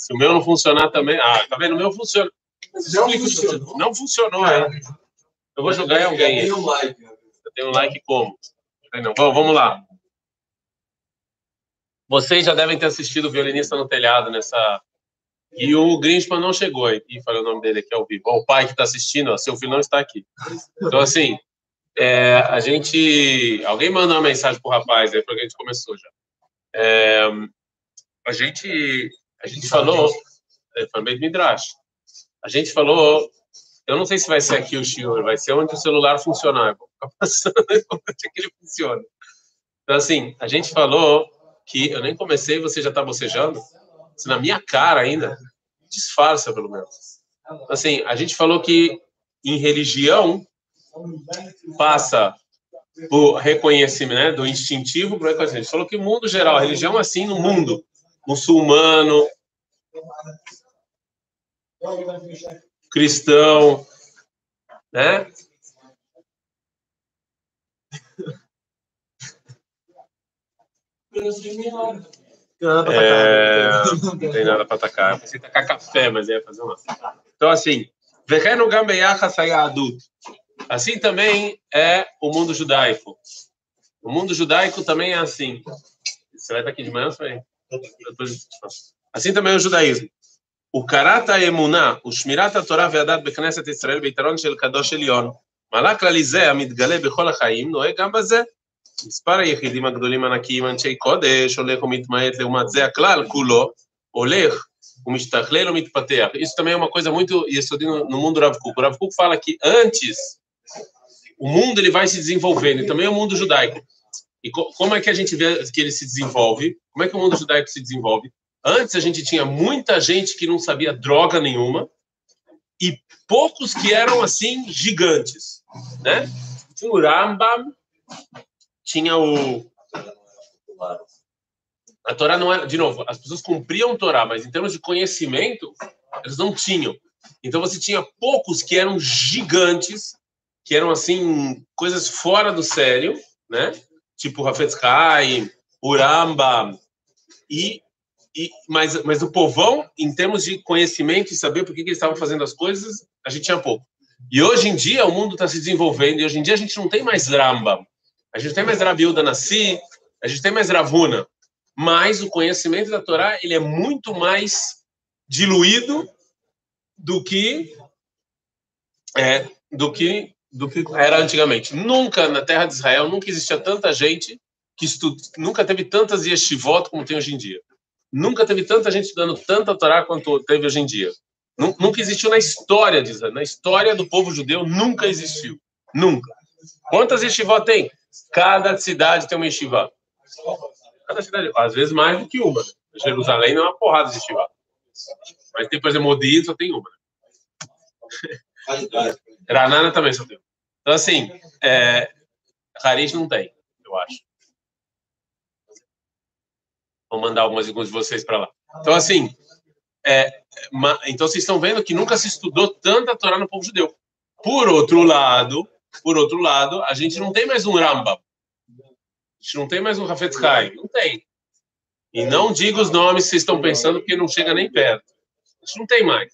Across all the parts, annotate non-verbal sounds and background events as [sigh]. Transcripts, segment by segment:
Se o meu não funcionar também. Ah, tá vendo? O meu funciona. Não funcionou. Não funcionou, é. Eu vou jogar em alguém. Eu tenho um like. Eu tenho um like como? Não, vamos lá. Vocês já devem ter assistido o Violinista no Telhado nessa. E o Grinchman não chegou aqui, falei o nome dele aqui ao vivo. o pai que está assistindo, ó, seu filho não está aqui. Então, assim, é, a gente. Alguém manda uma mensagem pro rapaz aí, porque a gente começou já. É, a gente. A gente falou. É, foi bem Midrash. A gente falou. Eu não sei se vai ser aqui o Shiur, vai ser onde o celular funcionar. Vou ficar [laughs] passando que ele funciona. Então, assim, a gente falou que eu nem comecei você já está bocejando. Se na minha cara ainda, disfarça pelo menos. Assim, a gente falou que em religião passa o reconhecimento né, do instintivo para o reconhecimento. A gente falou que o mundo geral, a religião assim no mundo, muçulmano, cristão, né? É, não tem nada para atacar. Eu pensei tacar café, mas ia fazer uma. Então, assim, Vekenu Gambeyacha adulto. Assim também é o mundo judaico. O mundo judaico também é assim. Você vai estar aqui de manhã, vai? Assim também é o judaísmo. O karata emuná, o shmirat torah ve'adat בכנסת ישראל ביתרון של קדוש עליון. מעלה כללי זה המתגלה בכל החיים, נוהג גם בזה. מספר היחידים הגדולים ענקיים, אנשי קודש, הולך ומתמעט, לעומת זה הכלל כולו, הולך ומשתכלל ומתפתח. Isso também é uma coisa muito no, no mundo Rav Kuk. O Rav Kuk fala que antes o mundo ele vai se desenvolvendo, e também o mundo judaico. E co como é que a gente vê que ele se desenvolve? Como é que o mundo judaico se desenvolve? Antes a gente tinha muita gente que não sabia droga nenhuma e poucos que eram assim gigantes, né? Tinha o Rambam, tinha o a Torá não era, de novo, as pessoas cumpriam a Torá, mas em termos de conhecimento, eles não tinham. Então você tinha poucos que eram gigantes que eram assim coisas fora do sério, né? Tipo Hafetz Haim, Uramba e, e mas mas o povão em termos de conhecimento e saber por que, que eles estavam fazendo as coisas, a gente tinha pouco. E hoje em dia o mundo está se desenvolvendo e hoje em dia a gente não tem mais Ramba, a gente tem mais Rabilda Nassi, a gente tem mais Ravuna, mas o conhecimento da Torá ele é muito mais diluído do que é, do que do que era antigamente. Nunca na terra de Israel, nunca existia tanta gente que estuda, nunca teve tantas yeshivot como tem hoje em dia. Nunca teve tanta gente estudando tanta Torá quanto teve hoje em dia. Nunca existiu na história de Israel, na história do povo judeu, nunca existiu. Nunca. Quantas yeshivot tem? Cada cidade tem uma yeshiva. Cada cidade, às vezes mais do que uma. Jerusalém não é uma porrada de yeshiva. Mas tem, por exemplo, Modin só tem uma. Granada também só. Então, assim, é, Harish não tem, eu acho. Vou mandar algumas, alguns de vocês para lá. Então, assim, é, então vocês estão vendo que nunca se estudou tanta Torá no povo judeu. Por outro lado, por outro lado, a gente não tem mais um Rambam. A gente não tem mais um Rafetz Haim. Não tem. E não diga os nomes que vocês estão pensando, porque não chega nem perto. A gente não tem mais.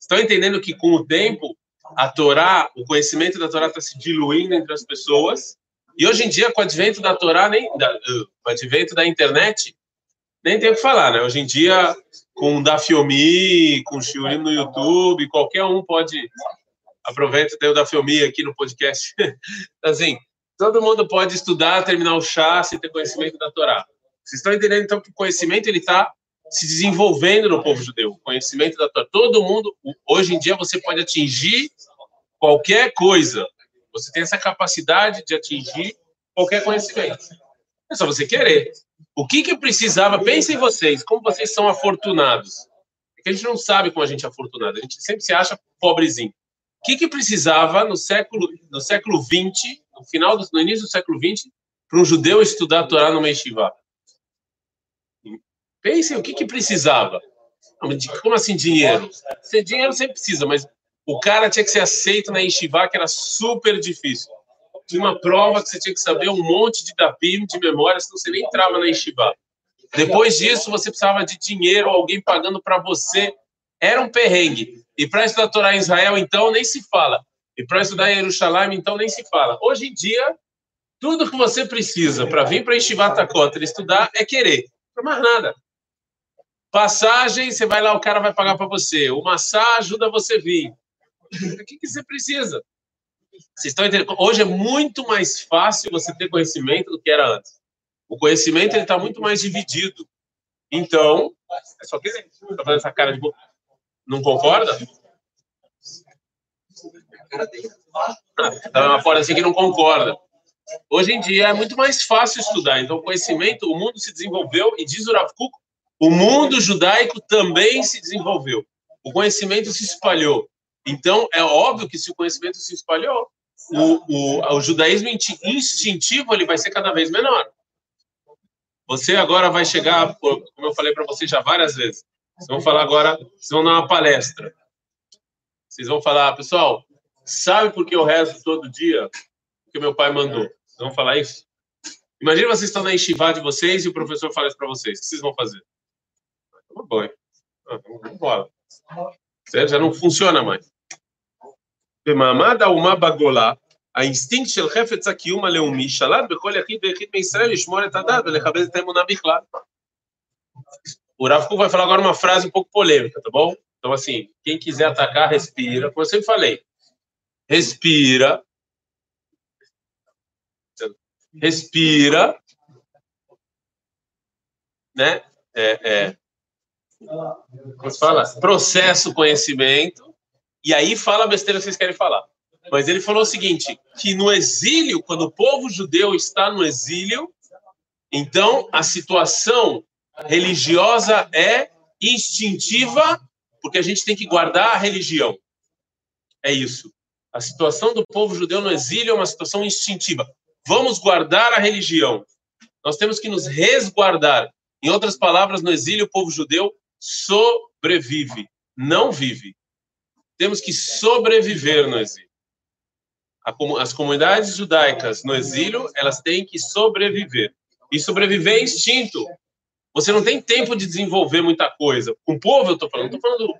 Estão entendendo que com o tempo a Torá, o conhecimento da Torá está se diluindo entre as pessoas. E hoje em dia, com o advento da Torá, nem, da, uh, o advento da internet, nem tem o que falar, né? Hoje em dia, com da Fiomi, com o Shiurim no YouTube, qualquer um pode. Aproveita ter o da Fiomi aqui no podcast. [laughs] assim, todo mundo pode estudar, terminar o chá, se ter conhecimento da Torá. Vocês estão entendendo, então, que o conhecimento ele está se desenvolvendo no povo judeu, o conhecimento da Torá. Todo mundo, hoje em dia, você pode atingir qualquer coisa. Você tem essa capacidade de atingir qualquer conhecimento. É só você querer. O que que precisava? Pensem vocês, como vocês são afortunados. Porque a gente não sabe como a gente é afortunado. A gente sempre se acha pobrezinho. O que que precisava no século no século 20, no final do no início do século 20, para um judeu estudar a Torá no Yeshiva? Pensem o que, que precisava. Como assim dinheiro? Dinheiro sempre precisa, mas o cara tinha que ser aceito na Yeshiva, que era super difícil. Tinha uma prova que você tinha que saber um monte de dapim de memória, senão você nem entrava na Yeshiva. Depois disso, você precisava de dinheiro, alguém pagando para você. Era um perrengue. E para estudar Torá em Israel, então, nem se fala. E para estudar em Jerusalém, então, nem se fala. Hoje em dia, tudo que você precisa para vir para Estivat Takota estudar é querer. Não mais nada. Passagem, você vai lá, o cara vai pagar para você. O massá ajuda você a vir. O que, que você precisa? Vocês estão entendendo? Hoje é muito mais fácil você ter conhecimento do que era antes. O conhecimento está muito mais dividido. Então, é só querer. Está fazendo essa cara de boca. Não concorda? Uma fora assim que não concorda. Hoje em dia é muito mais fácil estudar. Então, o conhecimento, o mundo se desenvolveu e diz o Rav o mundo judaico também se desenvolveu. O conhecimento se espalhou. Então, é óbvio que se o conhecimento se espalhou, o, o, o judaísmo instintivo ele vai ser cada vez menor. Você agora vai chegar, como eu falei para você já várias vezes, vocês vão falar agora, vocês vão dar uma palestra. Vocês vão falar, pessoal, sabe por que eu rezo todo dia? Porque meu pai mandou. Vocês vão falar isso? Imagina vocês estão na enxivá de vocês e o professor fala isso para vocês. O que vocês vão fazer? Toma banho. Ah, vamos Certo? Já não funciona mais. במעמד האומה בגולה, האינסטינקט של חפץ הקיום הלאומי שלט בכל יחיד ויחיד מישראל לשמור את הדת ולכבד את האמונה בכלל. O Rav vai falar agora uma frase um pouco polêmica, tá bom? Então, assim, quem quiser atacar, respira. Como eu sempre falei, respira. Respira. Né? É, é, como se fala? Processa o conhecimento e aí fala a besteira que vocês querem falar. Mas ele falou o seguinte, que no exílio, quando o povo judeu está no exílio, então a situação religiosa é instintiva, porque a gente tem que guardar a religião. É isso. A situação do povo judeu no exílio é uma situação instintiva. Vamos guardar a religião. Nós temos que nos resguardar. Em outras palavras, no exílio, o povo judeu sobrevive, não vive temos que sobreviver no exílio. As comunidades judaicas no exílio, elas têm que sobreviver. E sobreviver é instinto. Você não tem tempo de desenvolver muita coisa. Com o povo, eu estou falando, estou falando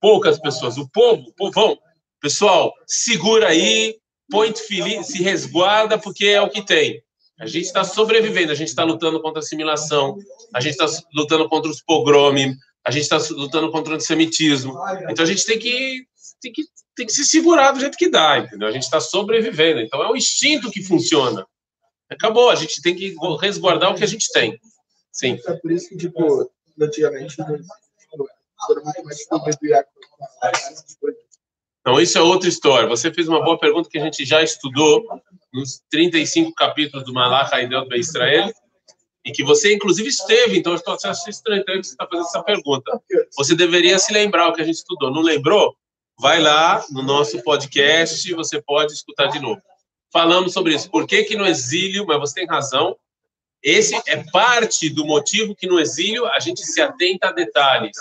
poucas pessoas. O povo, o povão, pessoal, segura aí, põe feliz, se resguarda, porque é o que tem. A gente está sobrevivendo, a gente está lutando contra a assimilação, a gente está lutando contra os pogromes, a gente está lutando contra o antissemitismo. Então a gente tem que, tem que, tem que se segurar do jeito que dá, entendeu? A gente está sobrevivendo. Então é o instinto que funciona. Acabou, a gente tem que resguardar o que a gente tem. Sim. É por isso que, tipo, antigamente, mais então, isso é outra história. Você fez uma boa pergunta que a gente já estudou nos 35 capítulos do Malach Haidel Be Israel e que você, inclusive, esteve, então eu estou achando estranho que você está fazendo essa pergunta. Você deveria se lembrar o que a gente estudou. Não lembrou? Vai lá no nosso podcast, você pode escutar de novo. Falamos sobre isso. Por que, que no exílio, mas você tem razão, esse é parte do motivo que no exílio a gente se atenta a detalhes.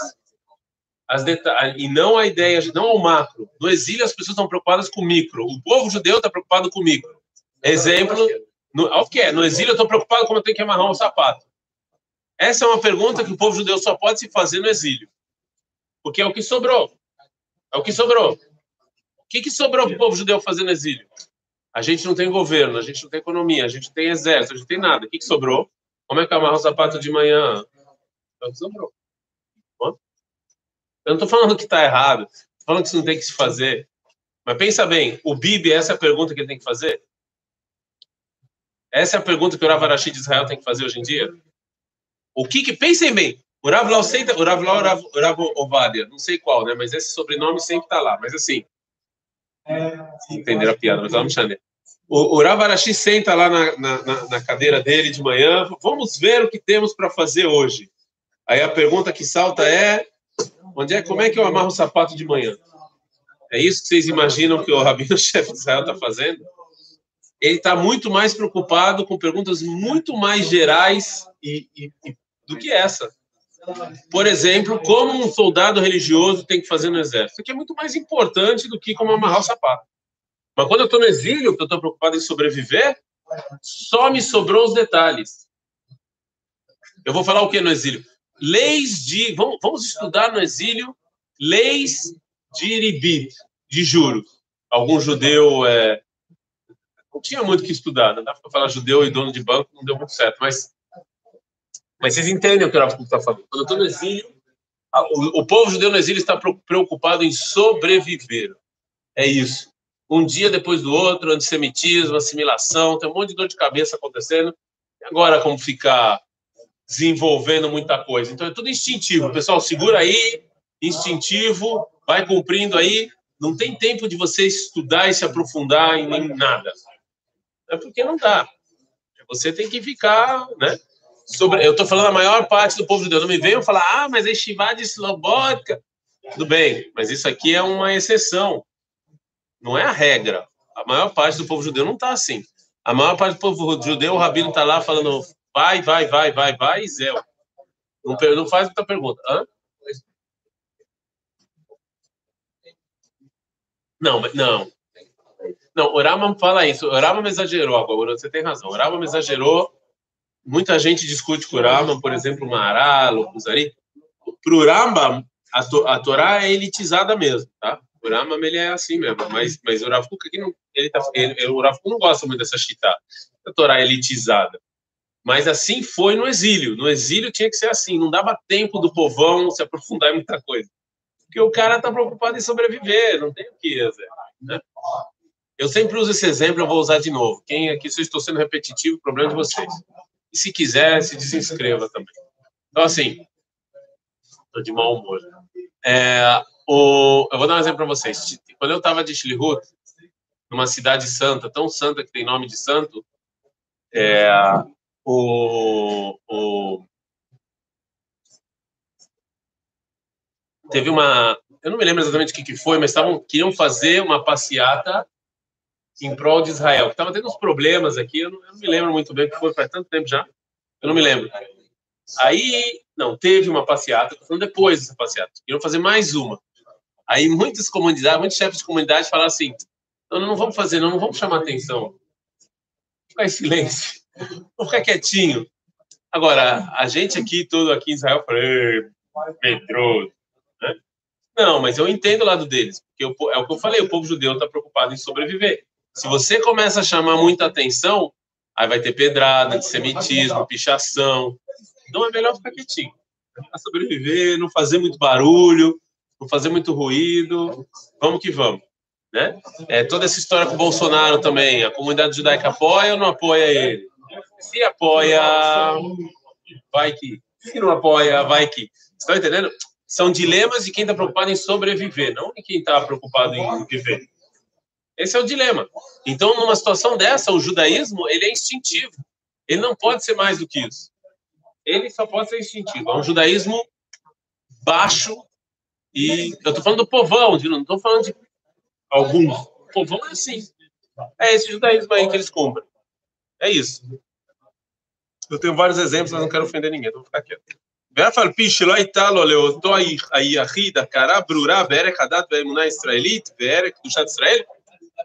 Deta e não a ideia, não ao macro. No exílio as pessoas estão preocupadas com o micro. O povo judeu está preocupado com o micro. Exemplo, no, o que é? No exílio eu estou preocupado como eu tenho que amarrar um sapato. Essa é uma pergunta que o povo judeu só pode se fazer no exílio. Porque é o que sobrou. É o que sobrou. O que, que sobrou para o povo judeu fazer no exílio? A gente não tem governo, a gente não tem economia, a gente não tem exército, a gente não tem nada. O que, que sobrou? Como é que amarra o sapato de manhã? É o que sobrou. Eu não estou falando que está errado, estou falando que isso não tem que se fazer. Mas pensa bem, o Bibi, essa é a pergunta que ele tem que fazer? Essa é a pergunta que o Rav Arashi de Israel tem que fazer hoje em dia. O que que, pensem bem, o Rav Lau, o Rav Lau, o Rav Ovadia, não sei qual, né, mas esse sobrenome sempre está lá, mas assim, entenderam a piada, mas vamos chamar. O, o Rav Arashi senta lá na, na, na, cadeira dele de manhã, vamos ver o que temos para fazer hoje. Aí a pergunta que salta é, onde é, como é que eu amarro o sapato de manhã? É isso que vocês imaginam que o rabino-chefe de Israel está fazendo? Ele está muito mais preocupado com perguntas muito mais gerais e, e, e, do que essa. Por exemplo, como um soldado religioso tem que fazer no exército. Aqui é muito mais importante do que como amarrar o sapato. Mas quando eu estou no exílio, que eu estou preocupado em sobreviver, só me sobrou os detalhes. Eu vou falar o que no exílio? Leis de. Vamos, vamos estudar no exílio leis de ribit, de juros. Algum judeu. É, não tinha muito que estudar, não dá para falar judeu e dono de banco, não deu muito certo, mas. Mas vocês entendem o que o Rafa está falando. Quando eu estou no exílio, o, o povo judeu no exílio está preocupado em sobreviver. É isso. Um dia depois do outro, antissemitismo, assimilação, tem um monte de dor de cabeça acontecendo. E agora, como ficar desenvolvendo muita coisa? Então, é tudo instintivo. Pessoal, segura aí, instintivo, vai cumprindo aí. Não tem tempo de você estudar e se aprofundar em nada. É porque não dá. Você tem que ficar, né? Sobre, eu estou falando a maior parte do povo de Deus. Não me venham falar, ah, mas é Shivá de Slobodka. Tudo bem, mas isso aqui é uma exceção. Não é a regra. A maior parte do povo judeu não está assim. A maior parte do povo judeu, o rabino está lá falando, vai, vai, vai, vai, vai, e Zé. Não, não faz muita pergunta. Hã? Não, não. Não, o Rambam fala isso. O exagerou agora, você tem razão. O exagerou. Muita gente discute com o por exemplo, o Maharal, o Kuzari. Para o Rambam, a, to, a Torá é elitizada mesmo, tá? O Rambam, ele é assim mesmo. Mas, mas o Rav não, ele tá, ele, o não gosta muito dessa chita, a Torá é elitizada. Mas assim foi no exílio. No exílio tinha que ser assim. Não dava tempo do povão se aprofundar em muita coisa. Porque o cara está preocupado em sobreviver, não tem o que. Né? Eu sempre uso esse exemplo, eu vou usar de novo. Quem aqui, se eu estou sendo repetitivo, problema é de vocês. E se quiser, se desinscreva também. Então, assim, estou de mau humor. É, o, eu vou dar um exemplo para vocês. Quando eu estava de Shilhut, numa cidade santa, tão santa que tem nome de santo, é, o, o, teve uma, eu não me lembro exatamente o que, que foi, mas estavam queriam fazer uma passeata em prol de Israel. Estava tendo uns problemas aqui, eu não, eu não, me lembro muito bem o que foi, faz tanto tempo já, eu não me lembro. Aí, não, teve uma passeata, falando depois dessa passeata, queriam fazer mais uma. Aí muitas comunidades, muitos chefes de comunidade falaram assim, não, não vamos fazer, não, não vamos chamar atenção. Ficar em silêncio, vamos ficar quietinho. Agora, a gente aqui, todo aqui em Israel, falei, medroso. Né? Não, mas eu entendo o lado deles, porque é o que eu falei, o povo judeu está preocupado em sobreviver. Se você começa a chamar muita atenção, aí vai ter pedrada, antissemitismo, pichação. Então é melhor ficar quietinho. Ficar sobreviver, não fazer muito barulho, não fazer muito ruído. Vamos que vamos. Né? É, toda essa história com o Bolsonaro também, a comunidade judaica apoia ou não apoia ele? Se apoia, vai que. Se não apoia, vai que. Estão entendendo? São dilemas de quem está preocupado em sobreviver, não de quem está preocupado em viver. Esse é o dilema. Então, numa situação dessa, o judaísmo ele é instintivo. Ele não pode ser mais do que isso. Ele só pode ser instintivo. É um judaísmo baixo e eu estou falando do povão, não estou falando de alguns. O povão é assim. É esse judaísmo aí que eles cumprem. É isso. Eu tenho vários exemplos, mas não quero ofender ninguém, então vou ficar quieto. ואף על פי שלא הייתה לו לאותו היחיד הכרה ברורה בערך הדת והאמונה הישראלית וערך קדושת ישראל,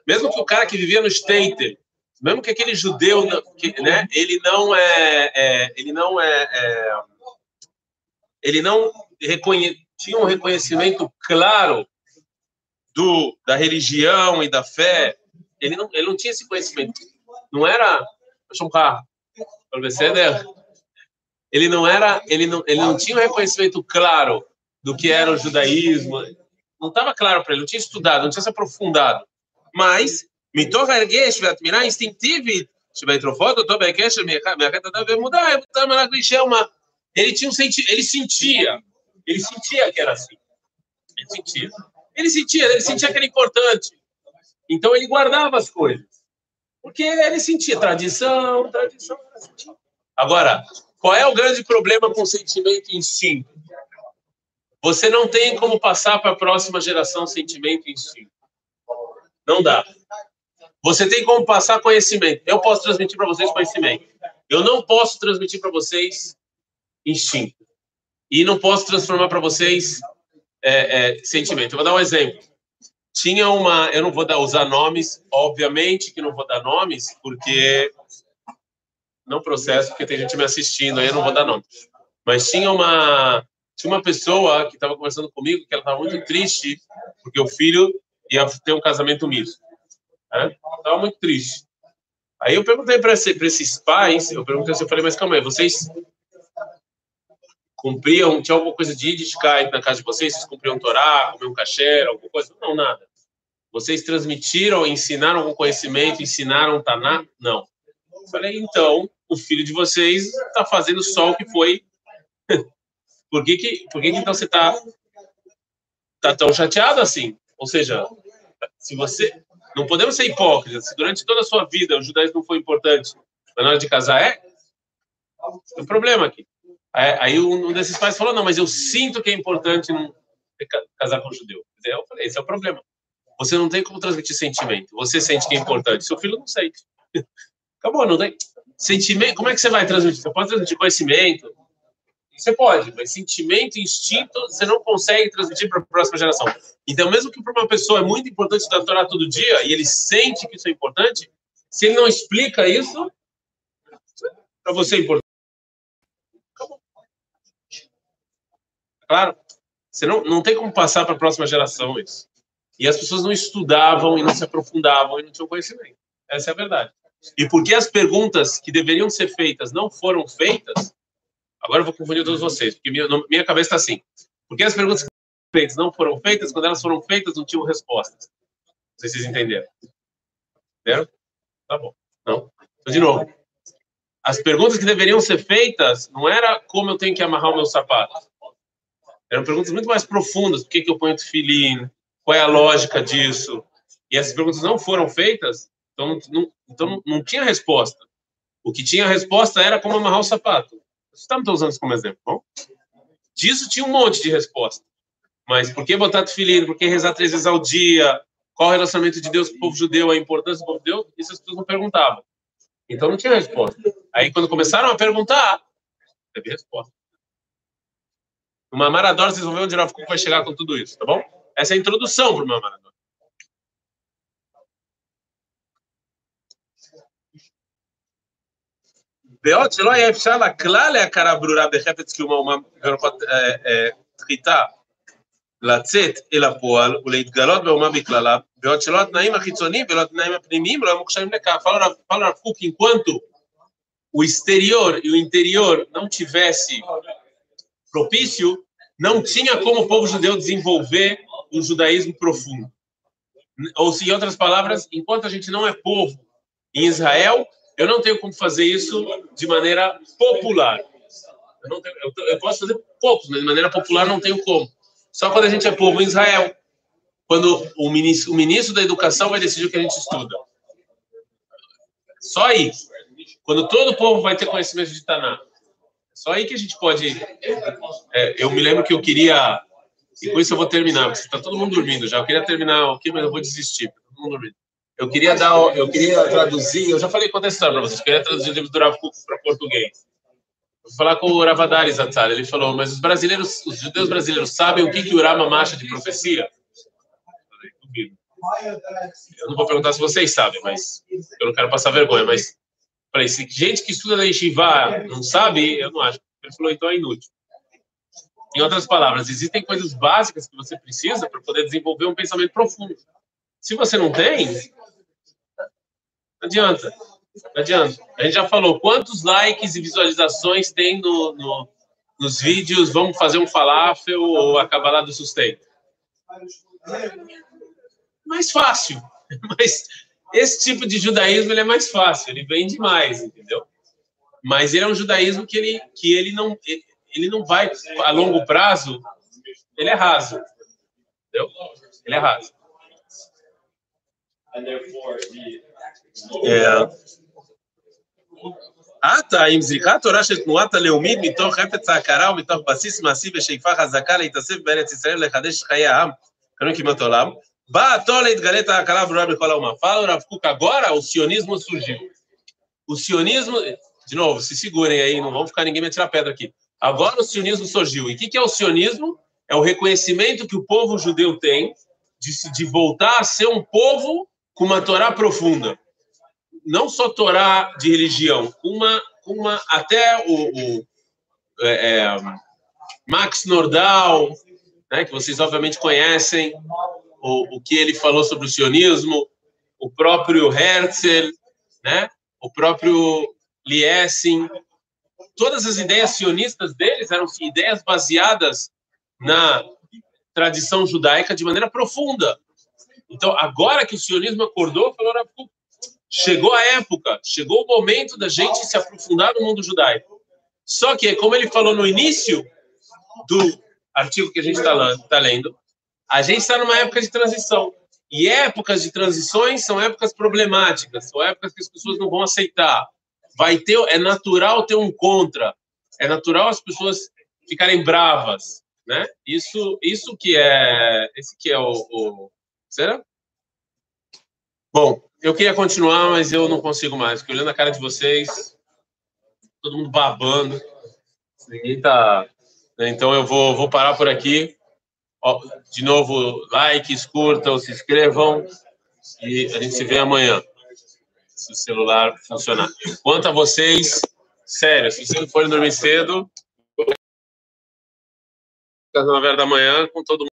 mesmo que o cara que vivia no Stater, mesmo que aquele judeu, que, né, ele não é, é ele não é, é, ele não reconhe, tinha um reconhecimento claro do da religião e da fé, ele não, ele não tinha esse conhecimento. Não era, deixa um carro, ele não era, ele não, ele não tinha um reconhecimento claro do que era o judaísmo, não estava claro para ele, não tinha estudado, não tinha se aprofundado mas מתוך ההרגש והתמירה האינסטינקטיבית שבהתרופות אותו בקשר מהחטא אדם ומודע, אתה מלך להישאר uma ele tinha um senti ele sentia, ele sentia que era assim. Ele sentia. Ele sentia, ele sentia que era importante. Então ele guardava as coisas. Porque ele sentia tradição, tradição. Agora, qual é o grande problema com o sentimento instinto? Você não tem como passar para a próxima geração sentimento e instinto. Não dá. Você tem como passar conhecimento. Eu posso transmitir para vocês conhecimento. Eu não posso transmitir para vocês instinto. E não posso transformar para vocês é, é, sentimento. Eu vou dar um exemplo. Tinha uma. Eu não vou dar, usar nomes, obviamente que não vou dar nomes, porque não processo, porque tem gente me assistindo, aí eu não vou dar nome. Mas tinha uma, tinha uma pessoa que estava conversando comigo que ela estava muito triste porque o filho ia ter um casamento misto. Estava muito triste. Aí eu perguntei para esse, esses pais, eu perguntei assim, eu falei, mas calma aí, vocês cumpriam, tinha alguma coisa de Yiddishkeit na casa de vocês? Vocês cumpriam Torá, comiam kasher, alguma coisa? Não, nada. Vocês transmitiram, ensinaram algum conhecimento, ensinaram Taná? Não. Eu falei, então, o filho de vocês está fazendo só o que foi. [laughs] por que, que, por que, que então você está tá tão chateado assim? Ou seja, se você. Não podemos ser hipócritas. Se durante toda a sua vida o judaísmo não foi importante, na hora de casar é. Tem um problema aqui. Aí um desses pais falou: não, mas eu sinto que é importante não casar com um judeu. Eu falei: esse é o problema. Você não tem como transmitir sentimento. Você sente que é importante, seu filho não sente. [laughs] Acabou, não tem. Sentimento, como é que você vai transmitir? Você pode transmitir conhecimento? Você pode, mas sentimento, instinto, você não consegue transmitir para a próxima geração. Então, mesmo que para uma pessoa é muito importante estudar Torá todo dia e ele sente que isso é importante, se ele não explica isso, para você é importante. Acabou. Claro, você não, não tem como passar para a próxima geração isso. E as pessoas não estudavam e não se aprofundavam e não tinham conhecimento. Essa é a verdade. E porque as perguntas que deveriam ser feitas não foram feitas, agora eu vou confundir todos vocês, porque minha, minha cabeça está assim. Porque as perguntas feitas não foram feitas, quando elas foram feitas não tinham respostas. Não sei se vocês entenderam. Entenderam? Tá bom. Não? Então, de novo. As perguntas que deveriam ser feitas não era como eu tenho que amarrar o meu sapato. Eram perguntas muito mais profundas. Por que, que eu ponho tefilim? Qual é a lógica disso? E essas perguntas não foram feitas, então não, então não tinha resposta. O que tinha resposta era como amarrar o sapato. Estamos usando isso como exemplo, bom? Disso tinha um monte de resposta. Mas por que botar tefilim? Por que rezar três vezes ao dia? Qual o relacionamento de Deus com o povo judeu? A importância do povo judeu? Isso as pessoas não perguntavam. Então não tinha resposta. Aí quando começaram a perguntar, teve resposta. O Mamarador, vocês vão ver onde o vai chegar com tudo isso, tá bom? Essa é a introdução para o meu maratona. בעוד שלא היה אפשר לכלל להכרה ברורה בחפץ קיום האומה ברוחות תחיתה לצאת אל הפועל ולהתגלות באומה בכללה, בעוד שלא התנאים החיצוניים ולא התנאים הפנימיים לא היו מוכשרים לכך. Fala Rav Kuk, enquanto o exterior e o interior não tivesse propício, não tinha como o povo judeu desenvolver um judaísmo profundo. Ou, em outras palavras, enquanto a gente não é povo em Israel, eu não tenho como fazer isso de maneira popular. Eu, tenho, eu, eu posso fazer poucos, mas de maneira popular não tenho como. Só quando a gente é povo em Israel. Quando o ministro, o ministro da Educação vai decidir o que a gente estuda. Só aí. Quando todo o povo vai ter conhecimento de Taná. Só aí que a gente pode. É, eu me lembro que eu queria e com isso eu vou terminar, porque está todo mundo dormindo já. Eu queria terminar aqui, mas eu vou desistir. Tá todo mundo dormindo. Eu queria dar, eu queria traduzir, eu já falei história para vocês, eu queria traduzir o livro do Rav para português. Vou falar com o Ravadaris Zatzal, ele falou, mas os brasileiros, os judeus brasileiros sabem o que que o Rama marcha de profecia? Eu não vou perguntar se vocês sabem, mas eu não quero passar vergonha, mas falei, se gente que estuda na Yeshiva não sabe, eu não acho. Ele falou, então é inútil. Em outras palavras, existem coisas básicas que você precisa para poder desenvolver um pensamento profundo. Se você não tem, adianta. Não adianta. A gente já falou quantos likes e visualizações tem no, no nos vídeos. Vamos fazer um falafel ou acabar lá do sustento. Mais fácil. [laughs] Mas esse tipo de judaísmo ele é mais fácil. Ele vem demais, entendeu? Mas ele é um judaísmo que ele, que ele não. Ele, ele não vai, a longo prazo, ele é raso. Entendeu? Ele é raso עתה עם זריחת תורה של תנועת הלאומית מתוך חפץ ההכרה ומתוך בסיס מעשי ושאיפה חזקה להתאסף בארץ ישראל לחדש חיי העם, קוראים כמעט עולם, bá התור להתגלית ההכרה הברורה בכל האומה. Fala o Rav Kuk, agora o sionismo surgiu. O sionismo, de novo, se segurem aí, não vão ficar ninguém me atirar pedra aqui. Agora o sionismo surgiu. E o que é o sionismo? É o reconhecimento que o povo judeu tem de, de voltar a ser um povo com uma Torá profunda. Não só Torá de religião, uma, uma até o, o é, é, Max Nordau, né, que vocês obviamente conhecem, o, o que ele falou sobre o sionismo, o próprio Herzl, né, o próprio Liesing, todas as ideias sionistas deles eram ideias baseadas na tradição judaica de maneira profunda. Então, agora que o sionismo acordou, falou, chegou a época, chegou o momento da gente se aprofundar no mundo judaico. Só que, como ele falou no início do artigo que a gente está tá lendo, a gente está numa época de transição. E épocas de transições são épocas problemáticas, são épocas que as pessoas não vão aceitar. Vai ter, é natural ter um contra, é natural as pessoas ficarem bravas, né? Isso, isso que é, esse que é o, o será? Bom, eu queria continuar, mas eu não consigo mais, porque olhando a cara de vocês, todo mundo babando, ninguém tá. Né? Então eu vou, vou parar por aqui. De novo, likes, curtam, se inscrevam e a gente se vê amanhã, se o celular funcionar. Quanto a vocês, sério, se vocês forem dormir cedo, às 9 horas da manhã, com todo mundo.